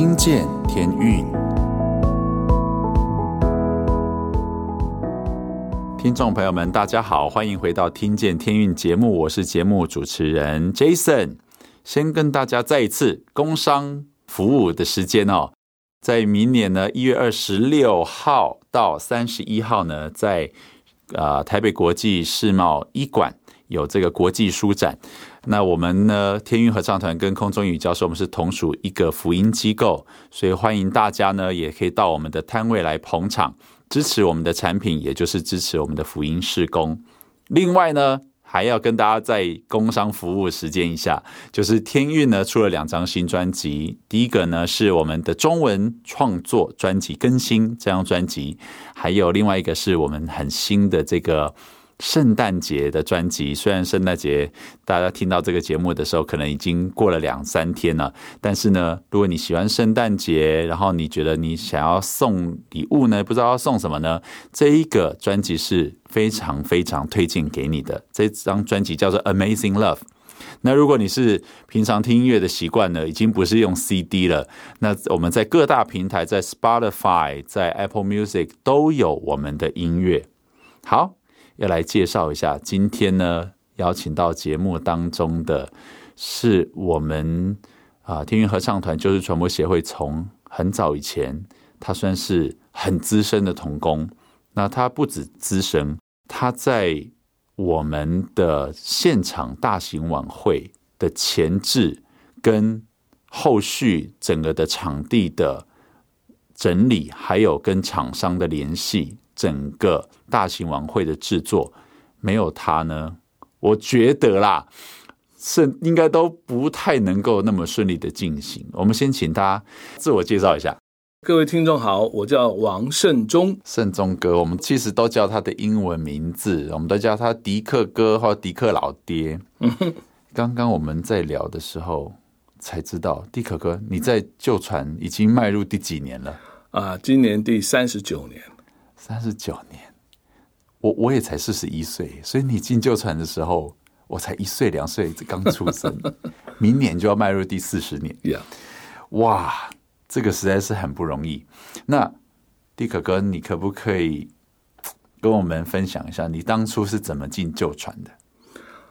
听见天运，听众朋友们，大家好，欢迎回到《听见天运》节目，我是节目主持人 Jason。先跟大家再一次工商服务的时间哦，在明年呢一月二十六号到三十一号呢，在啊台北国际世贸一馆有这个国际书展。那我们呢，天韵合唱团跟空中英语教室，我们是同属一个福音机构，所以欢迎大家呢，也可以到我们的摊位来捧场，支持我们的产品，也就是支持我们的福音事工。另外呢，还要跟大家在工商服务时间一下，就是天韵呢出了两张新专辑，第一个呢是我们的中文创作专辑更新这张专辑，还有另外一个是我们很新的这个。圣诞节的专辑，虽然圣诞节大家听到这个节目的时候，可能已经过了两三天了，但是呢，如果你喜欢圣诞节，然后你觉得你想要送礼物呢，不知道要送什么呢？这一个专辑是非常非常推荐给你的。这张专辑叫做《Amazing Love》。那如果你是平常听音乐的习惯呢，已经不是用 CD 了，那我们在各大平台，在 Spotify、在 Apple Music 都有我们的音乐。好。要来介绍一下，今天呢，邀请到节目当中的是我们啊天韵合唱团就是传播协会，从很早以前，他算是很资深的童工。那他不止资深，他在我们的现场大型晚会的前置跟后续整个的场地的整理，还有跟厂商的联系。整个大型晚会的制作没有他呢，我觉得啦，是应该都不太能够那么顺利的进行。我们先请他自我介绍一下。各位听众好，我叫王胜忠，胜忠哥，我们其实都叫他的英文名字，我们都叫他迪克哥或迪克老爹。刚刚我们在聊的时候才知道，迪克哥你在旧船已经迈入第几年了？啊，今年第三十九年。三十九年，我我也才四十一岁，所以你进旧船的时候，我才一岁两岁，刚出生。明年就要迈入第四十年，Yeah. 哇，这个实在是很不容易。那迪可哥，你可不可以跟我们分享一下，你当初是怎么进旧船的？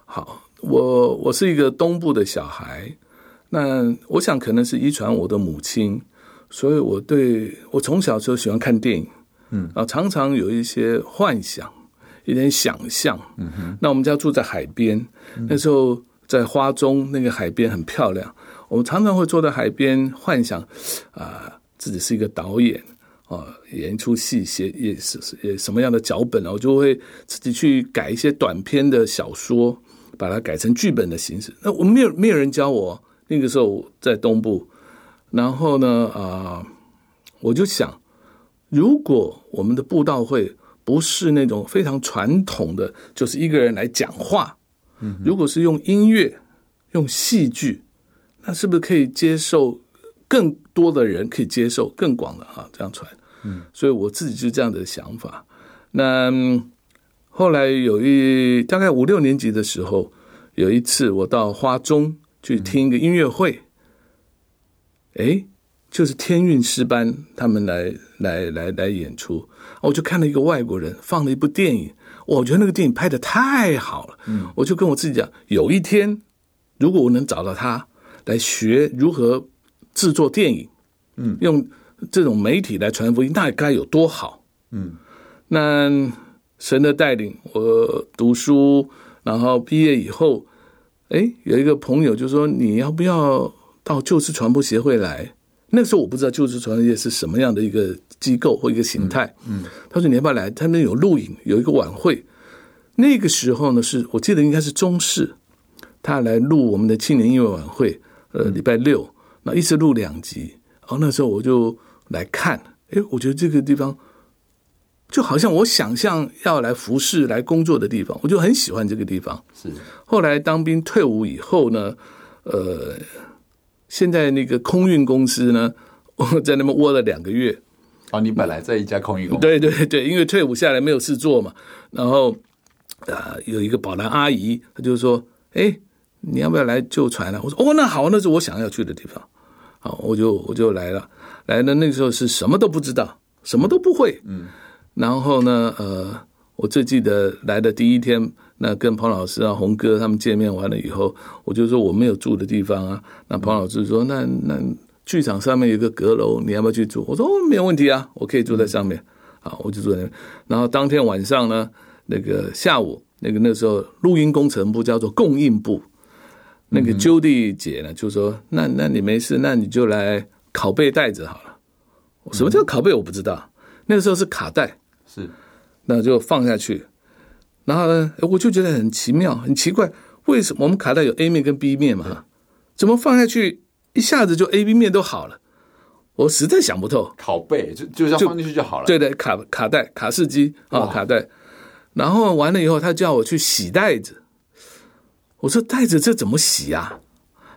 好，我我是一个东部的小孩，那我想可能是遗传我的母亲，所以我对我从小就喜欢看电影。嗯，啊，常常有一些幻想，一点想象。嗯哼，那我们家住在海边，嗯、那时候在花中那个海边很漂亮。我们常常会坐在海边幻想，啊，自己是一个导演，啊，演一出戏，写也是也什么样的脚本，我就会自己去改一些短篇的小说，把它改成剧本的形式。那我没有没有人教我，那个时候在东部，然后呢，啊，我就想。如果我们的布道会不是那种非常传统的，就是一个人来讲话，嗯，如果是用音乐、用戏剧，那是不是可以接受更多的人可以接受更广的哈？这样传，嗯，所以我自己就这样的想法。那后来有一大概五六年级的时候，有一次我到花中去听一个音乐会，哎。就是天韵诗班他们来来来来演出，我就看了一个外国人放了一部电影，我觉得那个电影拍的太好了，嗯，我就跟我自己讲，有一天如果我能找到他来学如何制作电影，嗯，用这种媒体来传福音，那该有多好，嗯，那神的带领，我读书，然后毕业以后，哎，有一个朋友就说，你要不要到旧式传播协会来？那个时候我不知道救世传播协是什么样的一个机构或一个形态。嗯，他说你要不要来？他们有录影，有一个晚会。那个时候呢，是我记得应该是中视，他来录我们的青年音乐晚会。呃，礼拜六，那一直录两集。然后那时候我就来看，哎，我觉得这个地方就好像我想象要来服侍、来工作的地方，我就很喜欢这个地方。是。后来当兵退伍以后呢，呃。现在那个空运公司呢，我在那边窝了两个月。哦，你本来在一家空运公司？对对对，因为退伍下来没有事做嘛。然后啊、呃，有一个保兰阿姨，她就说：“哎，你要不要来救传啊？”我说：“哦，那好，那是我想要去的地方。”好，我就我就来了，来了那个时候是什么都不知道，什么都不会，嗯，然后呢，呃，我最记得来的第一天，那跟彭老师啊、洪哥他们见面完了以后，我就说我没有住的地方啊，那彭老师说那那剧场上面有个阁楼，你要不要去住？我说哦，没有问题啊，我可以住在上面，啊，我就住在那。然后当天晚上呢，那个下午，那个那时候录音工程部叫做供应部。那个 Judy 姐呢，就说：“那那你没事，那你就来拷贝带子好了。什么叫拷贝？我不知道。那个时候是卡带，是，那就放下去。然后呢，我就觉得很奇妙，很奇怪，为什么我们卡带有 A 面跟 B 面嘛？怎么放下去一下子就 A、B 面都好了？我实在想不透。拷贝就就这样放进去就好了。对对，卡卡带、卡式机啊，卡带。然后完了以后，他叫我去洗袋子。”我说袋子这怎么洗啊？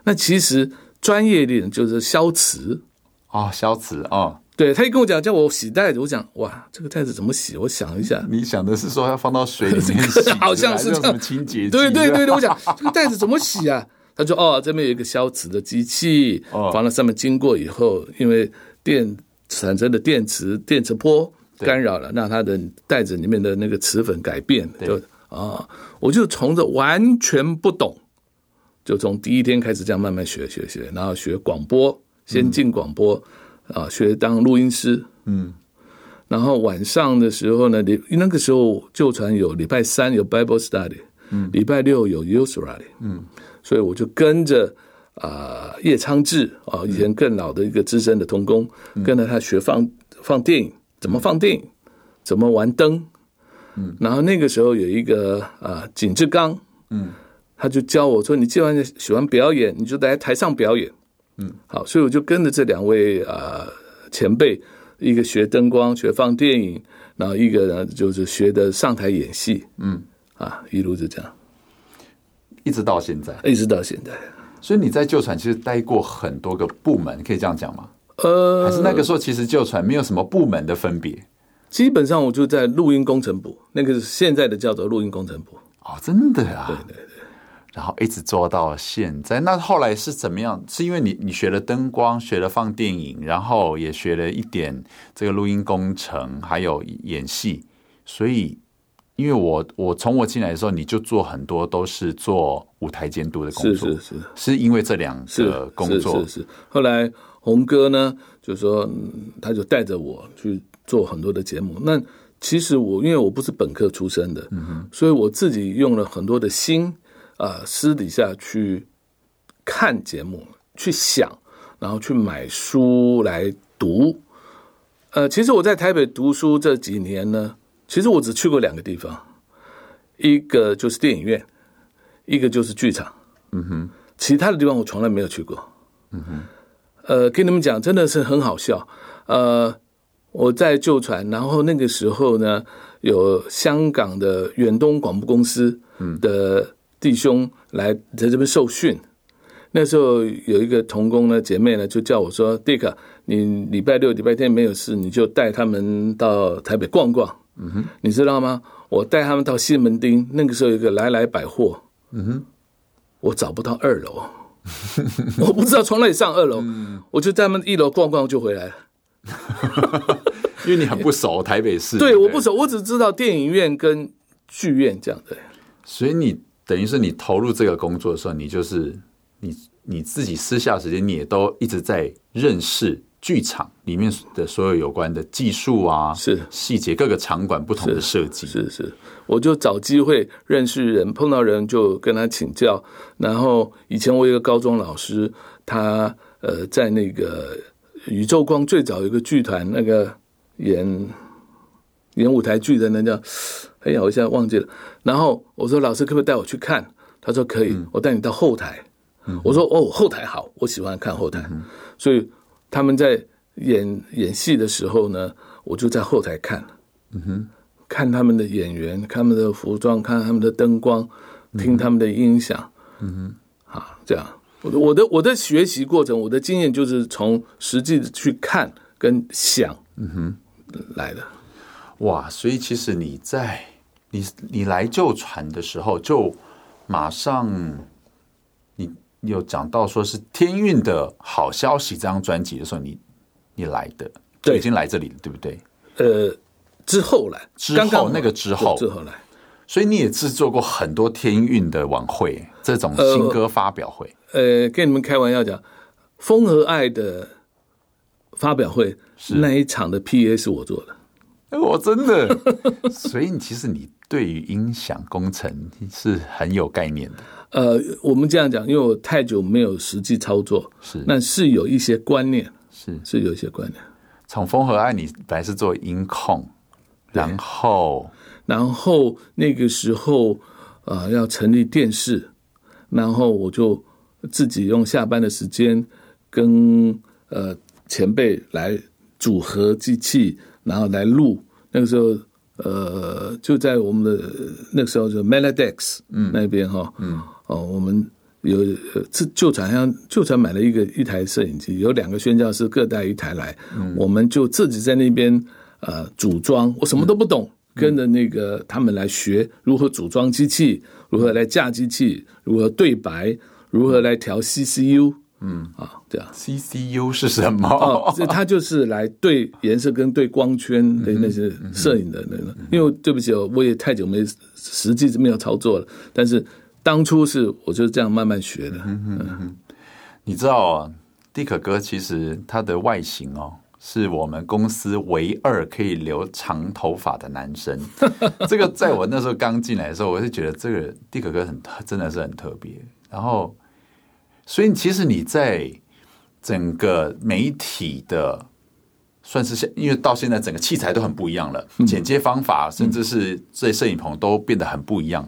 那其实专业一点就是消磁啊，消磁啊。对，他一跟我讲叫我洗袋子，我讲哇，这个袋子怎么洗？我想一下，你想的是说要放到水里面洗，好像是这样清洁对对对，我讲这个袋子怎么洗啊？他说哦，这边有一个消磁的机器，放到上面经过以后，因为电产生的电磁电磁波干扰了，让它的袋子里面的那个磁粉改变，就。啊！我就从这完全不懂，就从第一天开始这样慢慢学学学，然后学广播，先进广播，啊，学当录音师，嗯，然后晚上的时候呢，礼那个时候旧传有礼拜三有 Bible Study，嗯，礼拜六有 Youth Rally，嗯，所以我就跟着啊叶昌志啊，以前更老的一个资深的童工，跟着他学放放电影，怎么放电影，怎么玩灯。嗯，然后那个时候有一个啊，景志刚，嗯，他就教我说：“你既然喜欢表演，你就在台上表演。”嗯，好，所以我就跟着这两位啊前辈，一个学灯光，学放电影，然后一个呢就是学的上台演戏。嗯，啊，一路就这样，一直到现在，一直到现在。所以你在旧船其实待过很多个部门，可以这样讲吗？呃，还是那个时候其实旧船没有什么部门的分别。基本上我就在录音工程部，那个是现在的叫做录音工程部。哦，真的啊？对对对。然后一直做到现在。那后来是怎么样？是因为你你学了灯光，学了放电影，然后也学了一点这个录音工程，还有演戏。所以，因为我我从我进来的时候，你就做很多都是做舞台监督的工作。是是是。是因为这两个工作。是是是。后来红哥呢，就说他就带着我去。做很多的节目，那其实我因为我不是本科出身的，所以我自己用了很多的心啊、呃，私底下去看节目，去想，然后去买书来读。呃，其实我在台北读书这几年呢，其实我只去过两个地方，一个就是电影院，一个就是剧场，嗯哼，其他的地方我从来没有去过，嗯哼，呃，跟你们讲，真的是很好笑，呃。我在旧船，然后那个时候呢，有香港的远东广播公司的弟兄来在这边受训。那时候有一个童工呢，姐妹呢，就叫我说：“Dick，你礼拜六、礼拜天没有事，你就带他们到台北逛逛。”嗯哼，你知道吗？我带他们到西门町，那个时候有一个来来百货。嗯哼，我找不到二楼，我不知道从哪里上二楼，我就在他们一楼逛逛就回来了。因为你很不熟台北市，对，我不熟，我只知道电影院跟剧院这样的。所以你等于是你投入这个工作的时候，你就是你你自己私下时间，你也都一直在认识剧场里面的所有有关的技术啊，是细节，各个场馆不同的设计，是是，是。我就找机会认识人，碰到人就跟他请教。然后以前我有一个高中老师，他呃在那个。宇宙光最早有一个剧团，那个演演舞台剧的那叫，哎呀，我现在忘记了。然后我说老师可不可以带我去看？他说可以，我带你到后台。嗯、我说哦，后台好，我喜欢看后台。嗯、所以他们在演演戏的时候呢，我就在后台看。嗯哼，看他们的演员，看他们的服装，看他们的灯光，听他们的音响。嗯哼，啊，这样。我的我的学习过程，我的经验就是从实际的去看跟想，嗯哼，来的。哇，所以其实你在你你来旧传的时候，就马上你有讲到说是天运的好消息这张专辑的时候，你你来的，对，已经来这里了，对不对？呃，之后来，之后那个之后，之后来，所以你也制作过很多天运的晚会，这种新歌发表会。呃，呃跟你们开玩笑讲，风和爱的发表会是那一场的 PA 是我做的。我真的，所以你其实你对于音响工程是很有概念的。呃，我们这样讲，因为我太久没有实际操作，是，那是有一些观念，是是有一些观念。从风和爱，你本来是做音控，然后然后那个时候啊、呃，要成立电视，然后我就自己用下班的时间跟呃前辈来组合机器。然后来录，那个时候，呃，就在我们的那个时候就 Melodex 嗯。那边哈嗯。哦，我们有旧船像旧船买了一个一台摄影机，有两个宣教师各带一台来，嗯，我们就自己在那边呃组装，我什么都不懂，嗯，跟着那个他们来学如何组装机器，如何来架机器，如何对白，如何来调 CCU。嗯啊，这样 CCU 是什么？哦，这它就是来对颜色跟对光圈的那些摄影的那个。因为对不起，我也太久没实际没有操作了。但是当初是我就是这样慢慢学的。嗯嗯嗯。你知道啊，蒂可哥其实他的外形哦，是我们公司唯二可以留长头发的男生。这个在我那时候刚进来的时候，我是觉得这个蒂可哥很真的是很特别。然后。所以，其实你在整个媒体的，算是现，因为到现在整个器材都很不一样了，剪接方法，甚至是这摄影棚都变得很不一样。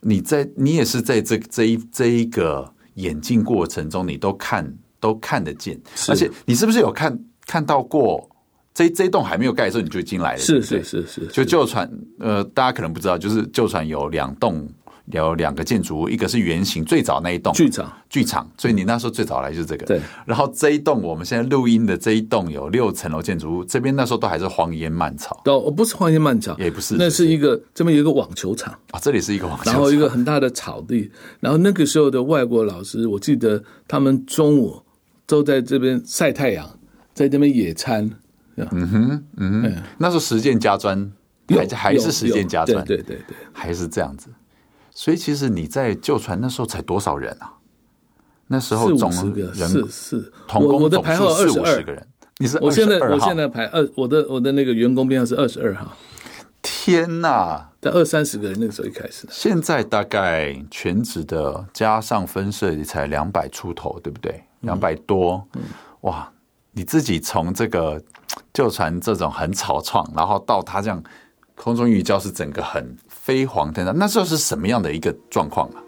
你在，你也是在这这一这一个演进过程中，你都看都看得见。而且，你是不是有看看到过这这一栋还没有盖的时候，你就进来了？是是是是，就旧船，呃，大家可能不知道，就是旧船有两栋。有两个建筑物，一个是圆形，最早那一栋剧场，剧场，所以你那时候最早来就是这个。对，然后这一栋我们现在录音的这一栋有六层楼建筑物，这边那时候都还是荒烟蔓草。哦，不是荒烟蔓草，也不是，那是一个这边有一个网球场。啊，这里是一个网球场，然后一个很大的草地，然后那个时候的外国老师，我记得他们中午都在这边晒太阳，在这边野餐。嗯哼，嗯哼，那时候实践家专还还是实践家专，对对对对，还是这样子。所以其实你在旧船那时候才多少人啊？那时候总人是是，同工我的排号二十二个人。你是我现在我现在排二，我的我的那个员工编号是二十二号。天哪，在二三十个人那个时候一开始。现在大概全职的加上分社也才两百出头，对不对？两百多。哇，你自己从这个旧船这种很草创，然后到他这样空中寓教是整个很。飞黄腾达，那时候是什么样的一个状况啊？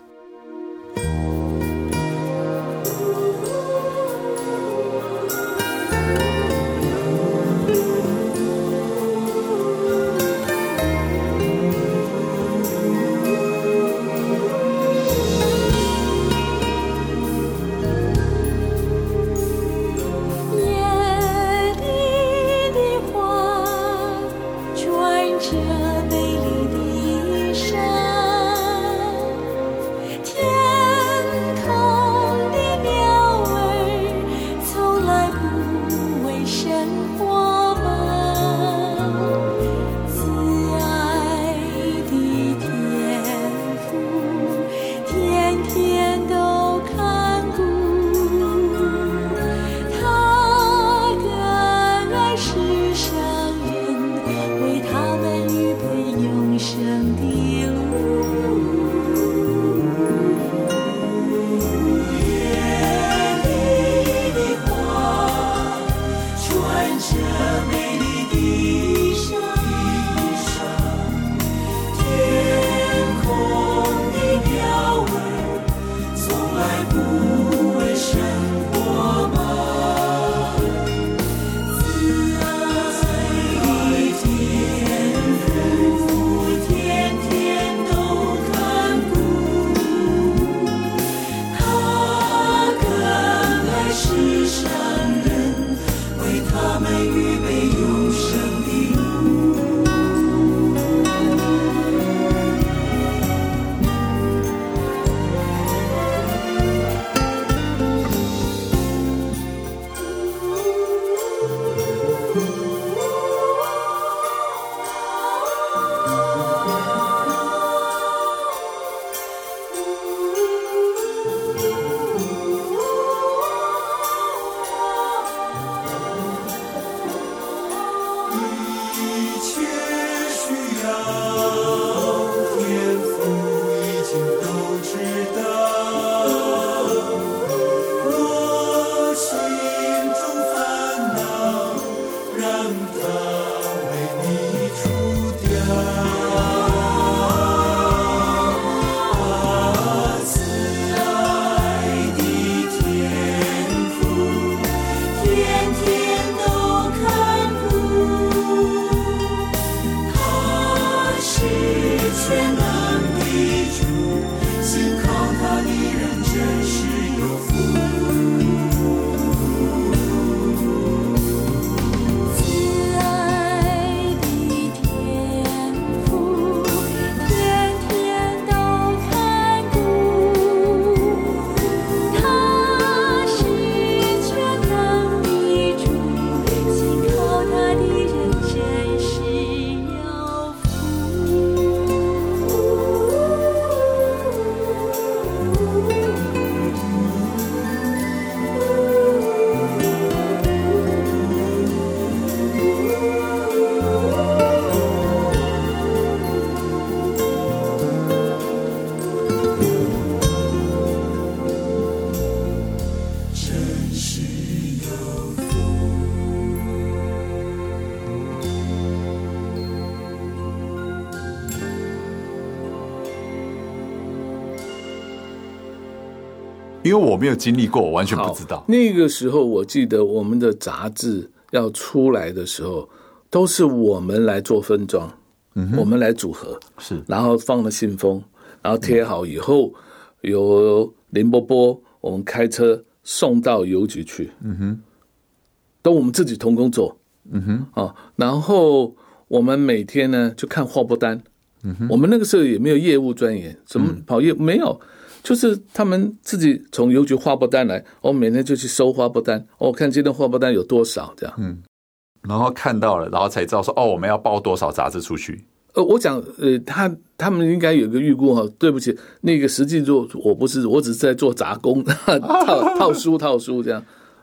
因为我没有经历过，我完全不知道。那个时候，我记得我们的杂志要出来的时候，都是我们来做分装，嗯，我们来组合，是，然后放了信封，然后贴好以后，嗯、由林波波我们开车送到邮局去，嗯哼，都我们自己同工做，嗯哼，啊，然后我们每天呢就看货不单。嗯哼。我们那个时候也没有业务专员，什么跑业、嗯、没有，就是他们自己从邮局划拨单来，我每天就去收发拨单，我看今天发拨单有多少这样，嗯，然后看到了，然后才知道说哦，我们要报多少杂志出去。呃，我讲呃，他他们应该有个预估哈，对不起，那个实际做我不是，我只是在做杂工，套 套书套书这样，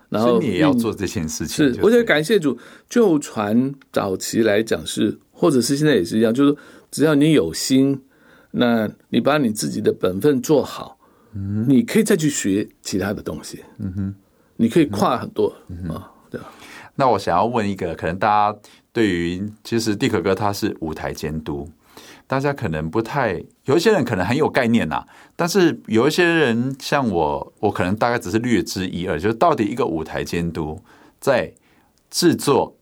然后你也要做这件事情，是，我觉得感谢主，就传早期来讲是，或者是现在也是一样，就是。只要你有心，那你把你自己的本分做好，嗯，你可以再去学其他的东西，嗯哼，你可以跨很多啊，对吧？那我想要问一个，可能大家对于其实地可哥他是舞台监督，大家可能不太，有一些人可能很有概念呐，但是有一些人像我，我可能大概只是略知一二，就是到底一个舞台监督在制作。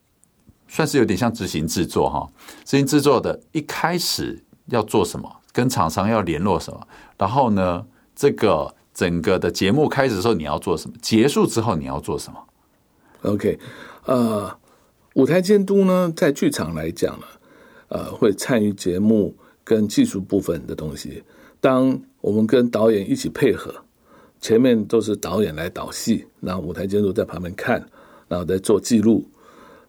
算是有点像执行制作哈，执行制作的一开始要做什么，跟厂商要联络什么，然后呢，这个整个的节目开始的时候你要做什么，结束之后你要做什么？OK，呃，舞台监督呢，在剧场来讲呢，呃，会参与节目跟技术部分的东西。当我们跟导演一起配合，前面都是导演来导戏，然后舞台监督在旁边看，然后在做记录。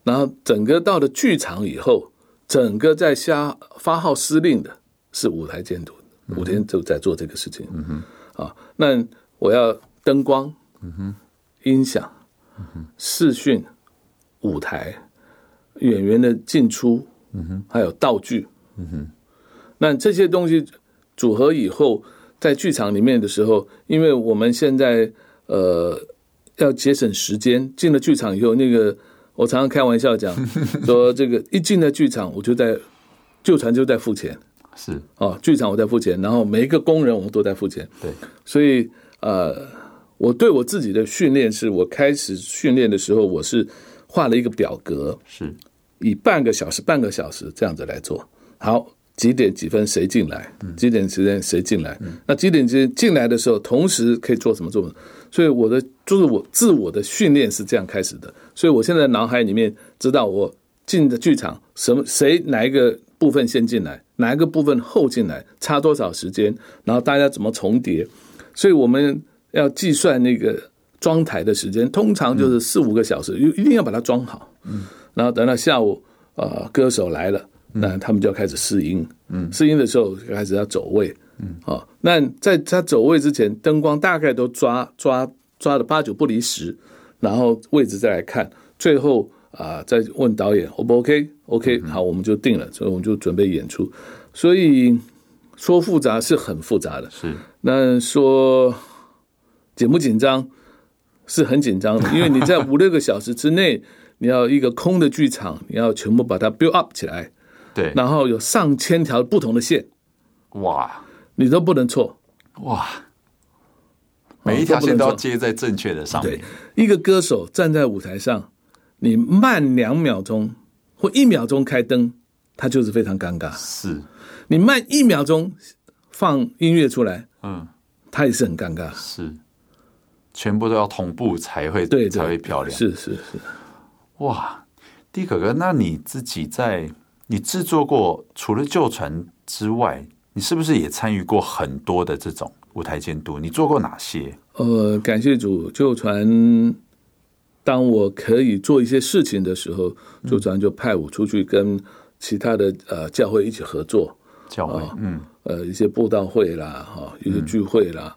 然后整个到了剧场以后，整个在下发号施令的是舞台监督，五天就在做这个事情。嗯哼，啊，那我要灯光，嗯哼，音响，嗯哼，视讯，舞台，演员的进出，嗯哼，还有道具，嗯哼，那这些东西组合以后，在剧场里面的时候，因为我们现在呃要节省时间，进了剧场以后那个。我常常开玩笑讲，说这个一进了剧场，我就在旧船就在付钱，是哦，剧场我在付钱，然后每一个工人我们都在付钱，对，所以呃，我对我自己的训练是，我开始训练的时候，我是画了一个表格，是以半个小时、半个小时这样子来做，好。几点几分谁进来？几点时间谁进来？那几点进进来的时候，同时可以做什么做什么？所以我的就是我自我的训练是这样开始的。所以我现在脑海里面知道我进的剧场什么谁哪一个部分先进来，哪一个部分后进来，差多少时间，然后大家怎么重叠。所以我们要计算那个装台的时间，通常就是四五个小时，一定要把它装好。嗯，然后等到下午，呃，歌手来了。那他们就要开始试音，嗯，试音的时候开始要走位，嗯，好，那在他走位之前，灯光大概都抓抓抓的八九不离十，然后位置再来看，最后啊、呃、再问导演 O 不 OK？OK，好，我们就定了，所以我们就准备演出。所以说复杂是很复杂的，是那说紧不紧张是很紧张的，因为你在五六个小时之内，你要一个空的剧场，你要全部把它 build up 起来。对，然后有上千条不同的线，哇，你都不能错，哇，每一条线都要接在正确的上面。对，一个歌手站在舞台上，你慢两秒钟或一秒钟开灯，它就是非常尴尬。是，你慢一秒钟放音乐出来，嗯，它也是很尴尬。是，全部都要同步才会对，才会漂亮。是是是，哇，地可哥，那你自己在。你制作过除了旧船之外，你是不是也参与过很多的这种舞台监督？你做过哪些？呃，感谢主，旧传，当我可以做一些事情的时候，组长就派我出去跟其他的呃教会一起合作。教会，嗯，呃，一些布道会啦，哈，一些聚会啦，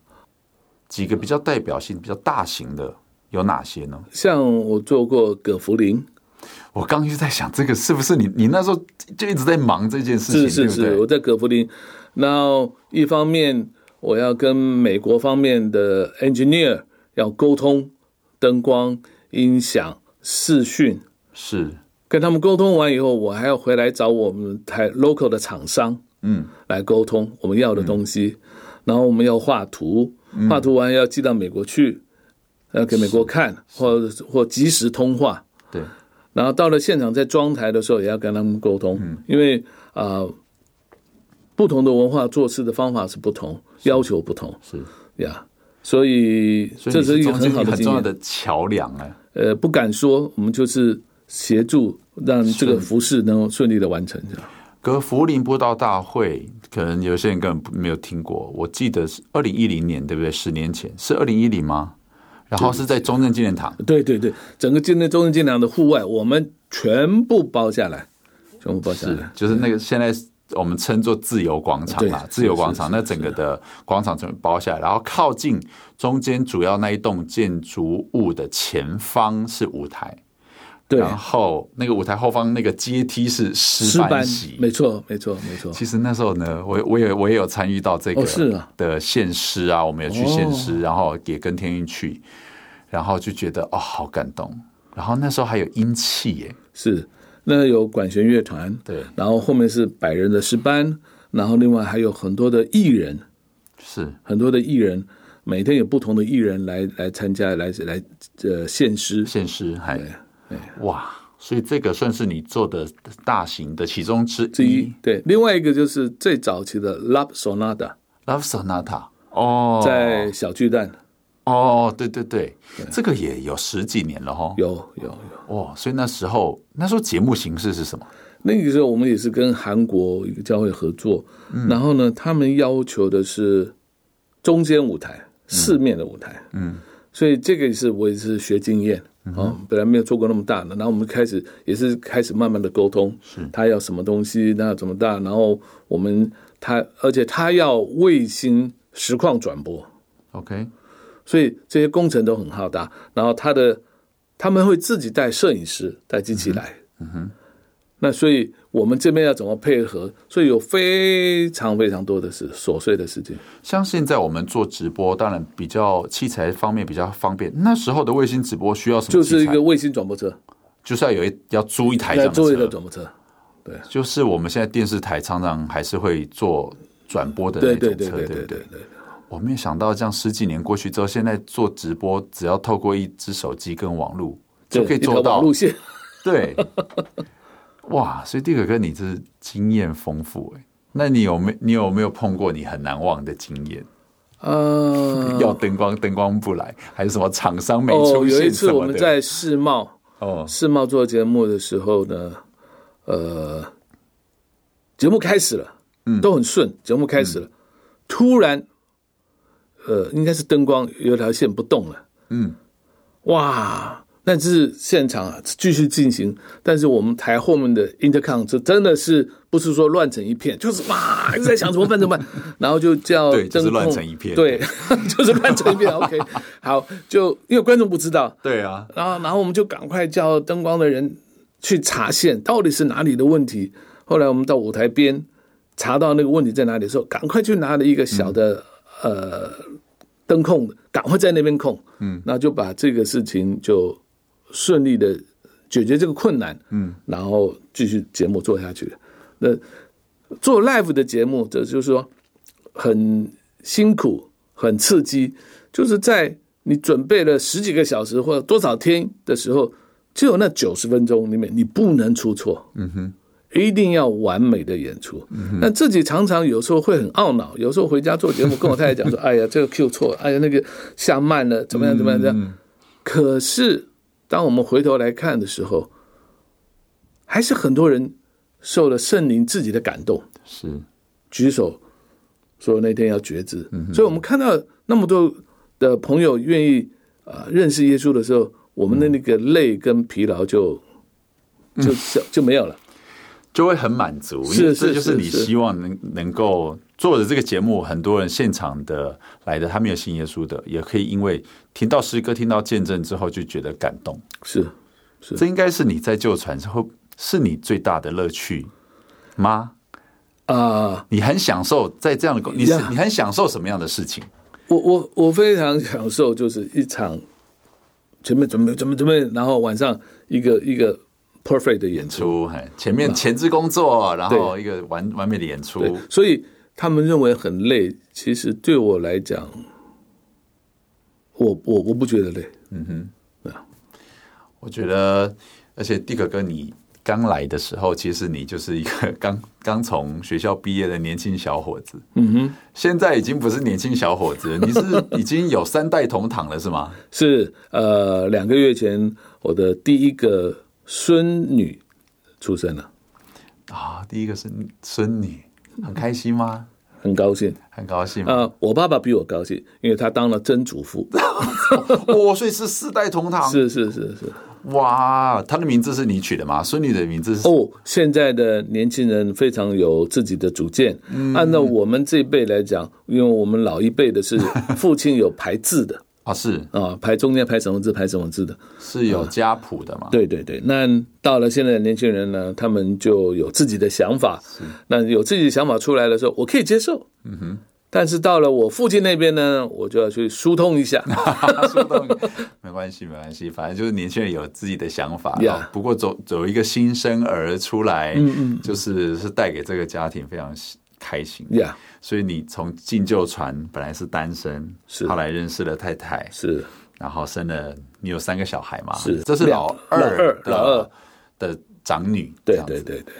几个比较代表性、比较大型的有哪些呢？像我做过葛福林。我刚就在想，这个是不是你？你那时候就一直在忙这件事情？是是是，对对，我在葛福林。然后一方面我要跟美国方面的 engineer 要沟通，灯光、音响、视讯，是。跟他们沟通完以后，我还要回来找我们台 local 的厂商，嗯，来沟通我们要的东西。嗯、然后我们要画图，画图完要寄到美国去，要给美国看，或或及时通话。对，然后到了现场在装台的时候，也要跟他们沟通，嗯、因为啊、呃，不同的文化做事的方法是不同，要求不同，是。呀，所以这是一个很好的很重要的桥梁哎。呃，不敢说，我们就是协助让这个服饰能够顺利的完成这样。可福林布道大会，可能有些人根本没有听过。我记得是二零一零年，对不对？十年前是二零一零吗？然后是在中正纪念堂。对对对，整个今天中正纪念堂的户外，我们全部包下来，全部包下来，就是那个现在我们称作自由广场啊，自由广场，那整个的广场全部包下来，然后靠近中间主要那一栋建筑物的前方是舞台。对，然后那个舞台后方那个阶梯是石班席，没错，没错，没错。其实那时候呢，我我也我也有参与到这个的献诗啊，我们有去献诗，然后也跟天运去，然后就觉得哦，好感动。然后那时候还有阴气耶，是那有管弦乐团，对，然后后面是百人的诗班，然后另外还有很多的艺人，是。很多的艺人，每天有不同的艺人来来参加，来来呃献诗，献诗还。哇，所以这个算是你做的大型的其中之一。对，另外一个就是最早期的 Love Sonata，Love Sonata 哦，在小巨蛋。哦，对对对，这个也有十几年了哈。有有有。哦，所以那时候那时候节目形式是什么？那个时候我们也是跟韩国一个教会合作，然后呢，他们要求的是中间舞台，四面的舞台。嗯，所以这个也是我也是学经验。哦，本来没有做过那么大的，然后我们开始也是开始慢慢的沟通，是。他要什么东西，那怎么大，然后我们他，而且他要卫星实况转播，OK，所以这些工程都很浩大，然后他的他们会自己带摄影师带机器来，嗯哼，那所以。我们这边要怎么配合？所以有非常非常多的是琐碎的事情。像现在我们做直播，当然比较器材方面比较方便。那时候的卫星直播需要什么？就是一个卫星转播车，就是要有一要租一台这样的车。租一个转播车，对，就是我们现在电视台常常还是会做转播的那种车，对对对对对对。我没有想到，这样十几年过去之后，现在做直播只要透过一只手机跟网络就可以做到路线，对。哇，所以弟可哥，你这是经验丰富哎，那你有没你有没有碰过你很难忘的经验？呃，要灯光灯光不来，还是什么厂商没出现？哦，有一次我们在世贸哦，世贸做节目的时候呢，呃，节目开始了，嗯，都很顺，节目开始了，嗯，突然，呃，应该是灯光有条线不动了，嗯，哇。但是现场啊继续进行，但是我们台后面的 intercom 这真的是不是说乱成一片，就是哇一直在想怎么办怎么办，然后就叫对，就是乱成一片，对，就是乱成一片。OK，好，就因为观众不知道，对啊，然后然后我们就赶快叫灯光的人去查线，到底是哪里的问题。后来我们到舞台边查到那个问题在哪里的时候，赶快去拿了一个小的、嗯、呃灯控，赶快在那边控，嗯，那就把这个事情就。顺利的解决这个困难，嗯，然后继续节目做下去。那做 live 的节目，这就是说很辛苦、很刺激，就是在你准备了十几个小时或者多少天的时候，只有那九十分钟里面，你不能出错，嗯哼，一定要完美的演出。那自己常常有时候会很懊恼，有时候回家做节目，跟我太太讲说：“ 哎呀，这个 Q 错，哎呀，那个下慢了，怎么样，怎么样，这样。”可是。当我们回头来看的时候，还是很多人受了圣灵自己的感动，是举手说那天要决志。嗯、所以，我们看到那么多的朋友愿意啊、呃、认识耶稣的时候，我们的那个累跟疲劳就、嗯、就就就没有了，就会很满足。是，是，这就是你希望能能够做的这个节目。很多人现场的来的，他没有信耶稣的，也可以因为。听到诗歌，听到见证之后，就觉得感动。是，是，这应该是你在救传之后，是你最大的乐趣吗？啊、呃，你很享受在这样的工，你是你很享受什么样的事情？我我我非常享受，就是一场前面准备准备准备，然后晚上一个一个 perfect 的演出，前面前置工作，然后一个完完美的演出。所以他们认为很累，其实对我来讲。我我我不觉得累。嗯哼，对啊，我觉得，而且蒂可哥你。刚来的时候，其实你就是一个 刚刚从学校毕业的年轻小伙子。嗯哼，现在已经不是年轻小伙子，你是 已经有三代同堂了，是吗？是，呃，两个月前我的第一个孙女出生了。啊，第一个是孙女，很开心吗？很高兴，很高兴。啊、呃，我爸爸比我高兴，因为他当了曾祖父。哇，所以是四代同堂。是是是是。哇，他的名字是你取的吗？孙女的名字是？哦，现在的年轻人非常有自己的主见。嗯、按照我们这一辈来讲，因为我们老一辈的是 父亲有排字的啊，是啊，排中间排什么字，排什么字的，是有家谱的嘛、啊？对对对。那到了现在的年轻人呢，他们就有自己的想法。那有自己的想法出来的时候，我可以接受。嗯哼。但是到了我父亲那边呢，我就要去疏通一下。疏通没关系，没关系，反正就是年轻人有自己的想法。Yeah. 不过走走一个新生儿出来，嗯嗯，就是是带给这个家庭非常开心。Yeah. 所以你从进旧船本来是单身，是后来认识了太太，是，然后生了你有三个小孩嘛？是，这是老二老二老二的长女。对对对对，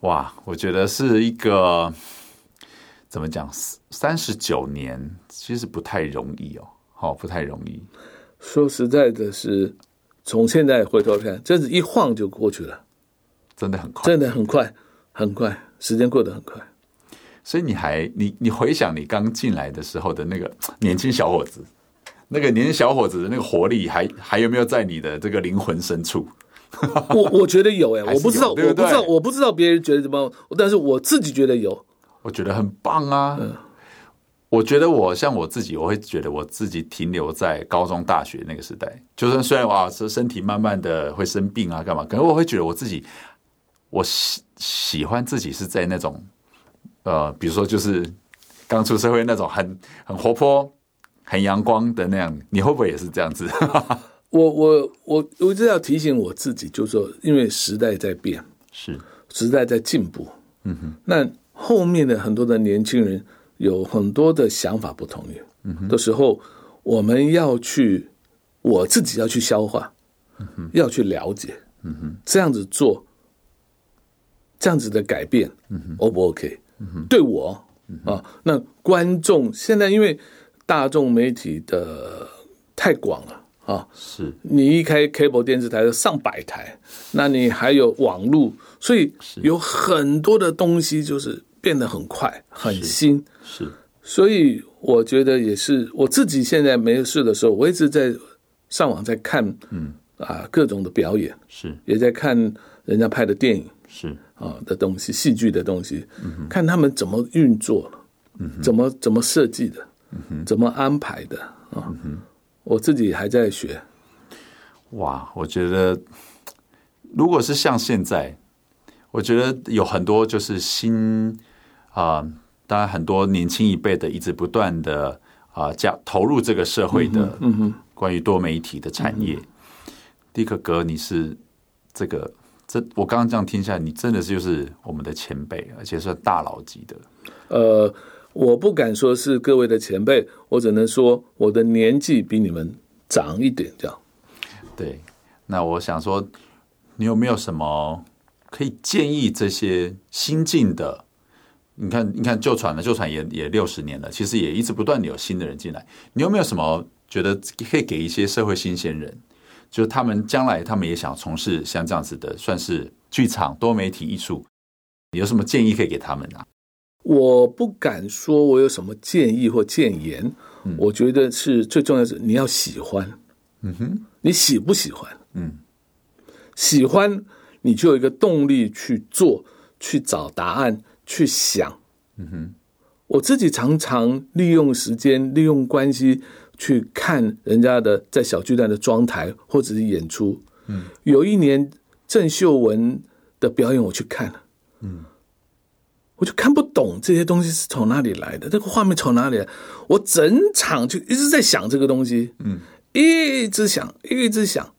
哇，我觉得是一个。怎么讲？三十九年其实不太容易哦，好，不太容易。说实在的是，从现在回头看，这是一晃就过去了，真的很快，真的很快，很快，时间过得很快。所以你还你你回想你刚进来的时候的那个 年轻小伙子，那个年轻小伙子的那个活力还，还还有没有在你的这个灵魂深处？我我觉得有哎、欸，我不知道，对对我不知道，我不知道别人觉得怎么，但是我自己觉得有。我觉得很棒啊！嗯，我觉得我像我自己，我会觉得我自己停留在高中、大学那个时代。就算虽然哇，这身体慢慢的会生病啊，干嘛？可能我会觉得我自己，我喜喜欢自己是在那种呃，比如说就是刚出社会那种很很活泼、很阳光的那样。你会不会也是这样子？我我我我一直要提醒我自己，就是说，因为时代在变，是时代在进步。嗯哼，那。后面的很多的年轻人有很多的想法不同意，嗯，的时候，我们要去，我自己要去消化，嗯哼，要去了解，嗯哼，这样子做，这样子的改变，嗯哼，O 不 OK？嗯，对我，嗯，啊，那观众现在因为大众媒体的太广了啊，是。你一开 cable 电视台有上百台，那你还有网络，所以有很多的东西就是。变得很快，很新，是，是，所以我觉得也是。我自己现在没事的时候，我一直在上网在看，嗯。啊，各种的表演，是，也在看人家拍的电影，是啊的东西，戏剧的东西，嗯，看他们怎么运作怎么怎么设计的，嗯，怎么安排的啊，嗯，我自己还在学。哇，我觉得如果是像现在，我觉得有很多就是新。啊、呃，当然，很多年轻一辈的一直不断的啊加、呃、投入这个社会的，嗯哼，关于多媒体的产业。蒂可哥，你是这个这我刚刚这样听下来，你真的是就是我们的前辈，而且是大佬级的。呃，我不敢说是各位的前辈，我只能说我的年纪比你们长一点，这样。对，那我想说，你有没有什么可以建议这些新进的？你看，你看旧船了，旧船也也六十年了，其实也一直不断的有新的人进来。你有没有什么觉得可以给一些社会新鲜人，就是他们将来他们也想从事像这样子的，算是剧场多媒体艺术，有什么建议可以给他们啊？我不敢说我有什么建议或建言，嗯，我觉得是最重要的是你要喜欢，嗯哼，你喜不喜欢？嗯，喜欢你就有一个动力去做，去找答案。去想，嗯哼，我自己常常利用时间、利用关系去看人家的在小巨蛋的装台或者是演出。嗯，有一年郑秀文的表演，我去看了，嗯，我就看不懂这些东西是从哪里来的，这个画面从哪里来？我整场就一直在想这个东西，嗯，一直想，一直想，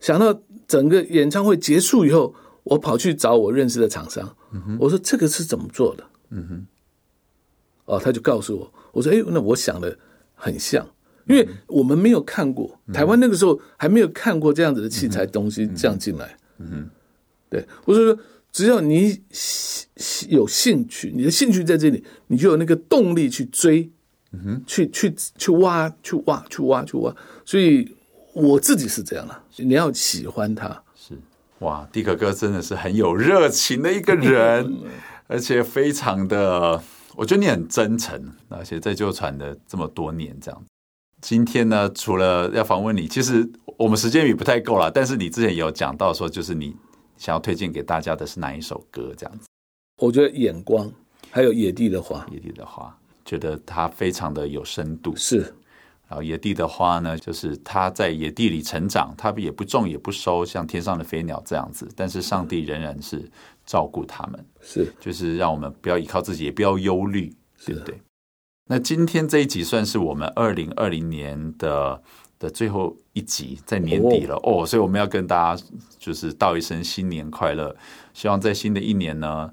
想到整个演唱会结束以后。我跑去找我认识的厂商，我说这个是怎么做的？嗯哼，哦，他就告诉我，我说哎，那我想的很像，因为我们没有看过，台湾那个时候还没有看过这样子的器材东西这样进来。嗯，对，我是说，只要你有兴趣，你的兴趣在这里，你就有那个动力去追，嗯哼，去去去挖，去挖，去挖，去挖。所以我自己是这样了，你要喜欢它。是哇，迪可哥真的是很有热情的一个人，而且非常的，我觉得你很真诚，而且在旧传的这么多年这样。今天呢，除了要访问你，其实我们时间也不太够了。但是你之前也有讲到说，就是你想要推荐给大家的是哪一首歌？这样子，我觉得《眼光》还有《野地的花》。野地的花，觉得它非常的有深度。是，然后《野地的花》呢，就是它在野地里成长，它也不种也不收，像天上的飞鸟这样子。但是上帝仍然是照顾他们，是，就是让我们不要依靠自己，也不要忧虑，对不对？那今天这一集算是我们二零二零年的的最后一集，在年底了哦，所以我们要跟大家就是道一声新年快乐。希望在新的一年呢，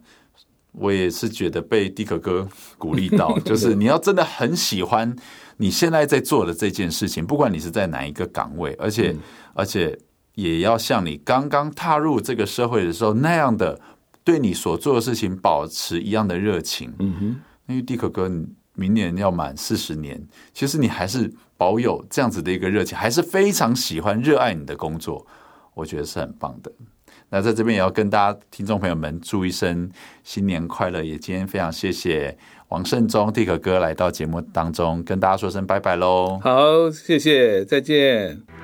我也是觉得被迪可哥鼓励到，就是你要真的很喜欢你现在在做的这件事情，不管你是在哪一个岗位，而且而且也要像你刚刚踏入这个社会的时候那样的，对你所做的事情保持一样的热情。嗯哼，因为迪可哥你。明年要满四十年，其实你还是保有这样子的一个热情，还是非常喜欢、热爱你的工作，我觉得是很棒的。那在这边也要跟大家听众朋友们祝一声新年快乐，也今天非常谢谢王胜忠迪可哥来到节目当中，跟大家说声拜拜喽。好，谢谢，再见。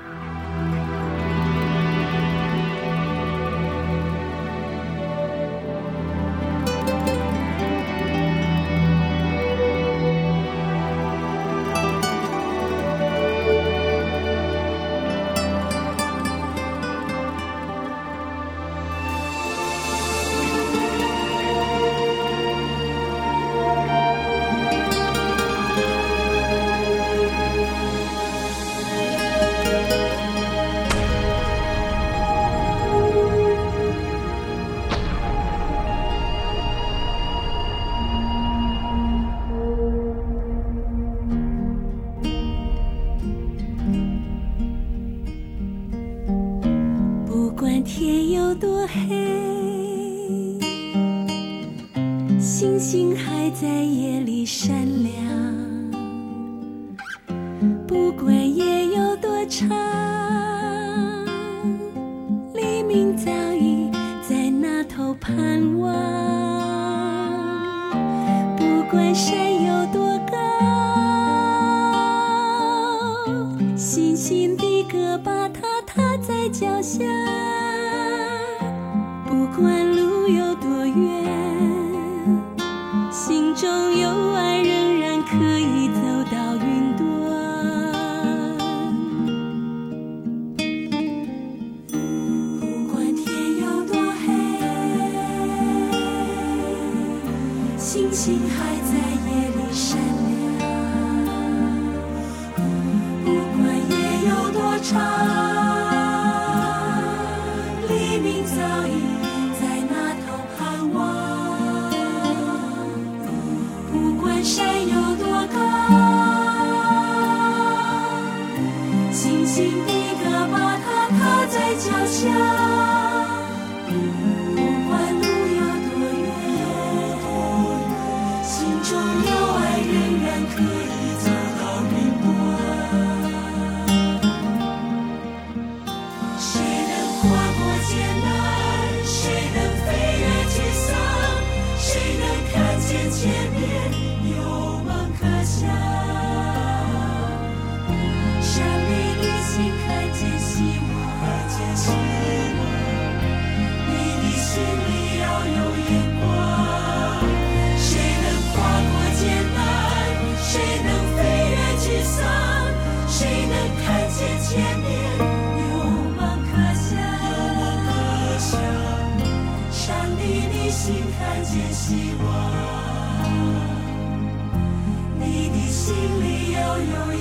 山有多高，的歌把它踏在脚下。见希望你的心里要有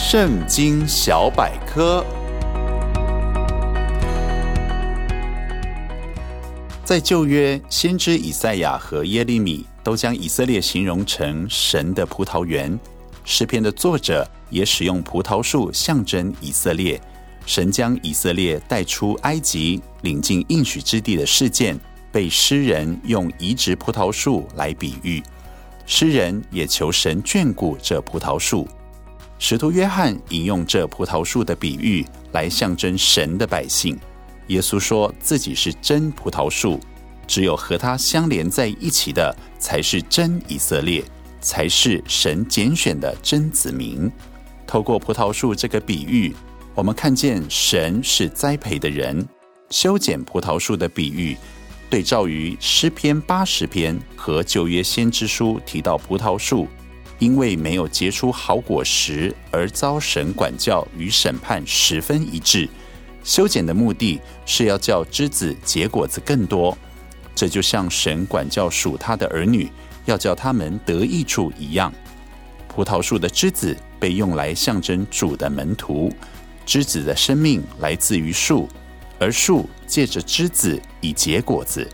圣经小百科，在旧约，先知以赛亚和耶利米都将以色列形容成神的葡萄园。诗篇的作者也使用葡萄树象征以色列。神将以色列带出埃及、领进应许之地的事件，被诗人用移植葡萄树来比喻。诗人也求神眷顾这葡萄树。使徒约翰引用这葡萄树的比喻来象征神的百姓。耶稣说自己是真葡萄树，只有和他相连在一起的才是真以色列，才是神拣选的真子民。透过葡萄树这个比喻，我们看见神是栽培的人。修剪葡萄树的比喻，对照于诗篇八十篇和旧约先知书提到葡萄树。因为没有结出好果实而遭神管教与审判，十分一致。修剪的目的是要叫枝子结果子更多，这就像神管教属他的儿女，要叫他们得益处一样。葡萄树的枝子被用来象征主的门徒，枝子的生命来自于树，而树借着枝子以结果子。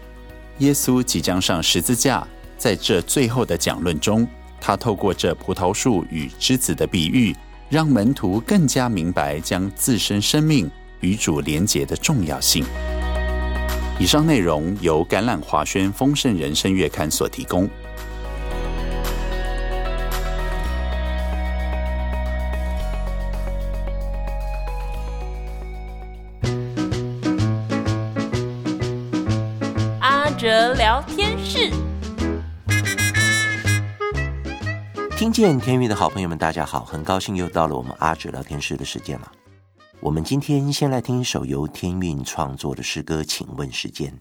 耶稣即将上十字架，在这最后的讲论中。他透过这葡萄树与枝子的比喻，让门徒更加明白将自身生命与主连结的重要性。以上内容由橄榄华轩丰盛人生月刊所提供。阿哲聊天室。听见天韵的好朋友们，大家好，很高兴又到了我们阿哲聊天室的时间了。我们今天先来听一首由天韵创作的诗歌，请问时间。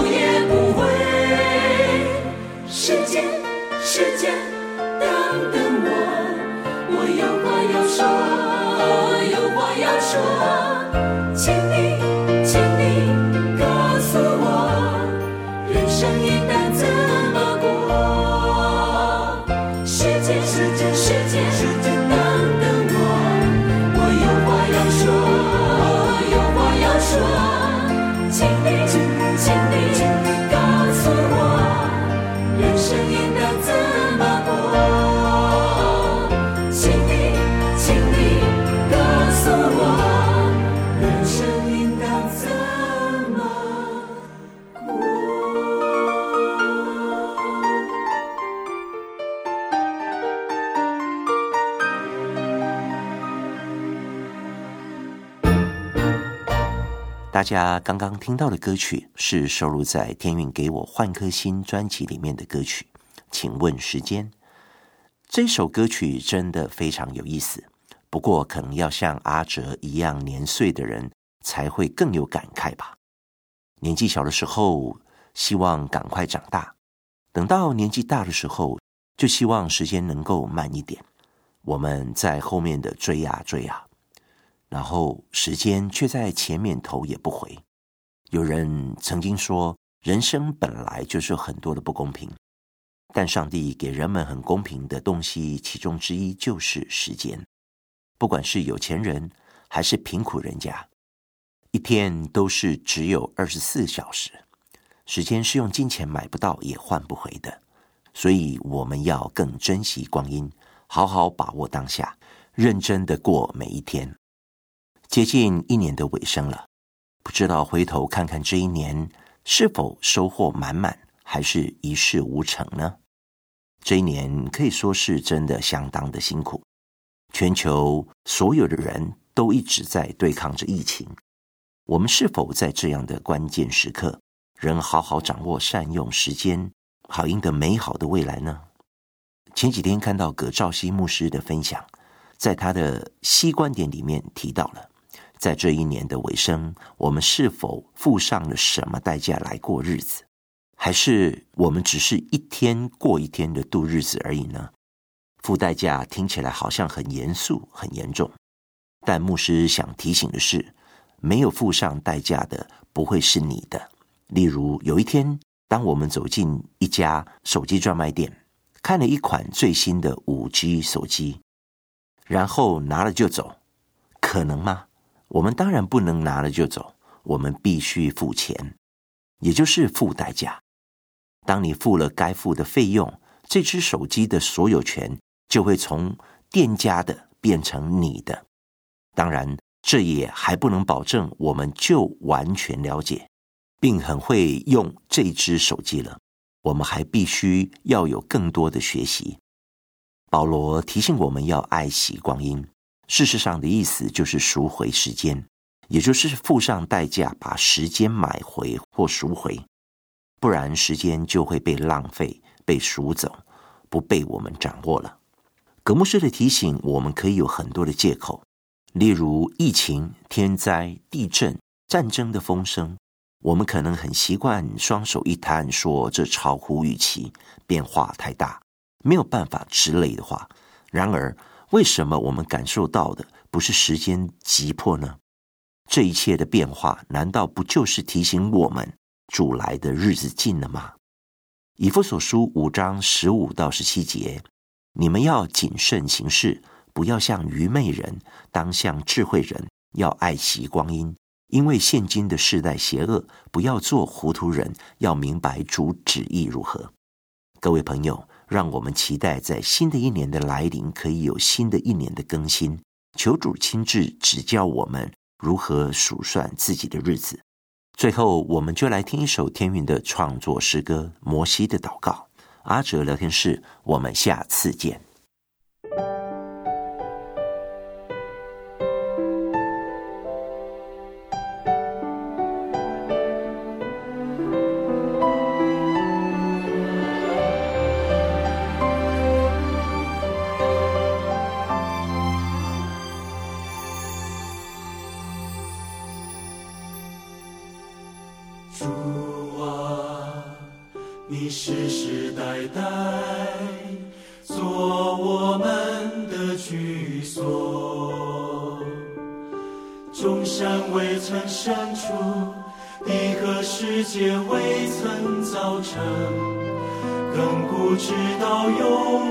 请你家刚刚听到的歌曲是收录在天韵给我换颗心专辑里面的歌曲。请问时间？这首歌曲真的非常有意思，不过可能要像阿哲一样年岁的人才会更有感慨吧。年纪小的时候，希望赶快长大；等到年纪大的时候，就希望时间能够慢一点。我们在后面的追啊追啊。然后时间却在前面头也不回。有人曾经说，人生本来就是很多的不公平，但上帝给人们很公平的东西，其中之一就是时间。不管是有钱人还是贫苦人家，一天都是只有二十四小时，时间是用金钱买不到也换不回的。所以我们要更珍惜光阴，好好把握当下，认真的过每一天。接近一年的尾声了，不知道回头看看这一年是否收获满满，还是一事无成呢？这一年可以说是真的相当的辛苦，全球所有的人都一直在对抗着疫情。我们是否在这样的关键时刻，仍好好掌握、善用时间，好赢得美好的未来呢？前几天看到葛兆熙牧师的分享，在他的西观点里面提到了。在这一年的尾声，我们是否付上了什么代价来过日子？还是我们只是一天过一天的度日子而已呢？付代价听起来好像很严肃、很严重，但牧师想提醒的是，没有付上代价的不会是你的。例如，有一天，当我们走进一家手机专卖店，看了一款最新的五 G 手机，然后拿了就走，可能吗？我们当然不能拿了就走，我们必须付钱，也就是付代价。当你付了该付的费用，这只手机的所有权就会从店家的变成你的。当然，这也还不能保证我们就完全了解，并很会用这只手机了。我们还必须要有更多的学习。保罗提醒我们要爱惜光阴。事实上的意思就是赎回时间，也就是付上代价把时间买回或赎回，不然时间就会被浪费、被赎走，不被我们掌握了。葛牧师的提醒，我们可以有很多的借口，例如疫情、天灾、地震、战争的风声，我们可能很习惯双手一摊，说这超乎预期，变化太大，没有办法之类的话。然而，为什么我们感受到的不是时间急迫呢？这一切的变化，难道不就是提醒我们主来的日子近了吗？以弗所书五章十五到十七节，你们要谨慎行事，不要像愚昧人，当像智慧人，要爱惜光阴，因为现今的世代邪恶，不要做糊涂人，要明白主旨意如何。各位朋友。让我们期待在新的一年的来临，可以有新的一年的更新。求主亲自指教我们如何数算自己的日子。最后，我们就来听一首天韵的创作诗歌《摩西的祷告》。阿哲聊天室，我们下次见。代代做我们的居所，众山未曾生出，地和世界未曾造成，亘古直到永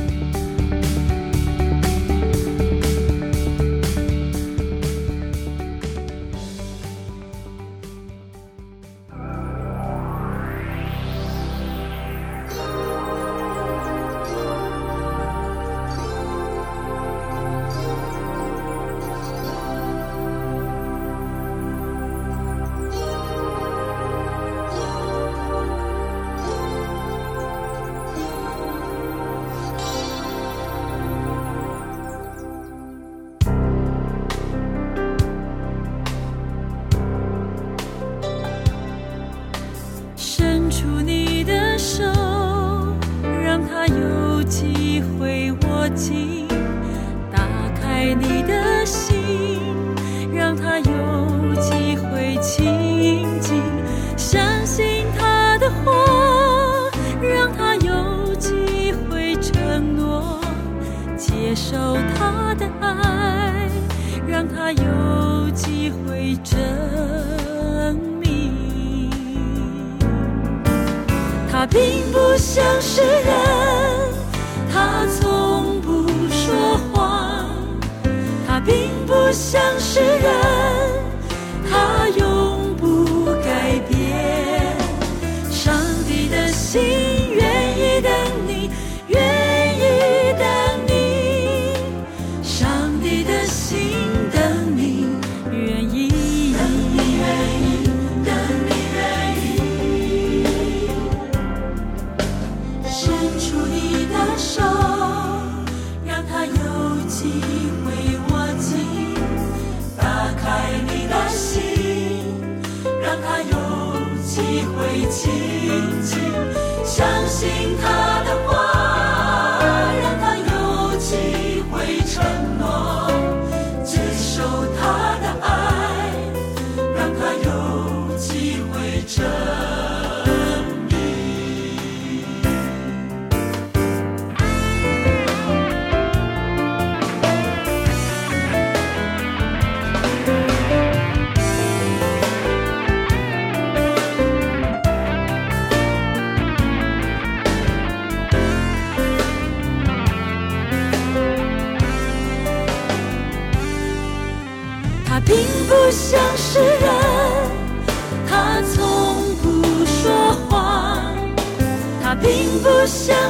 show.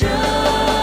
丰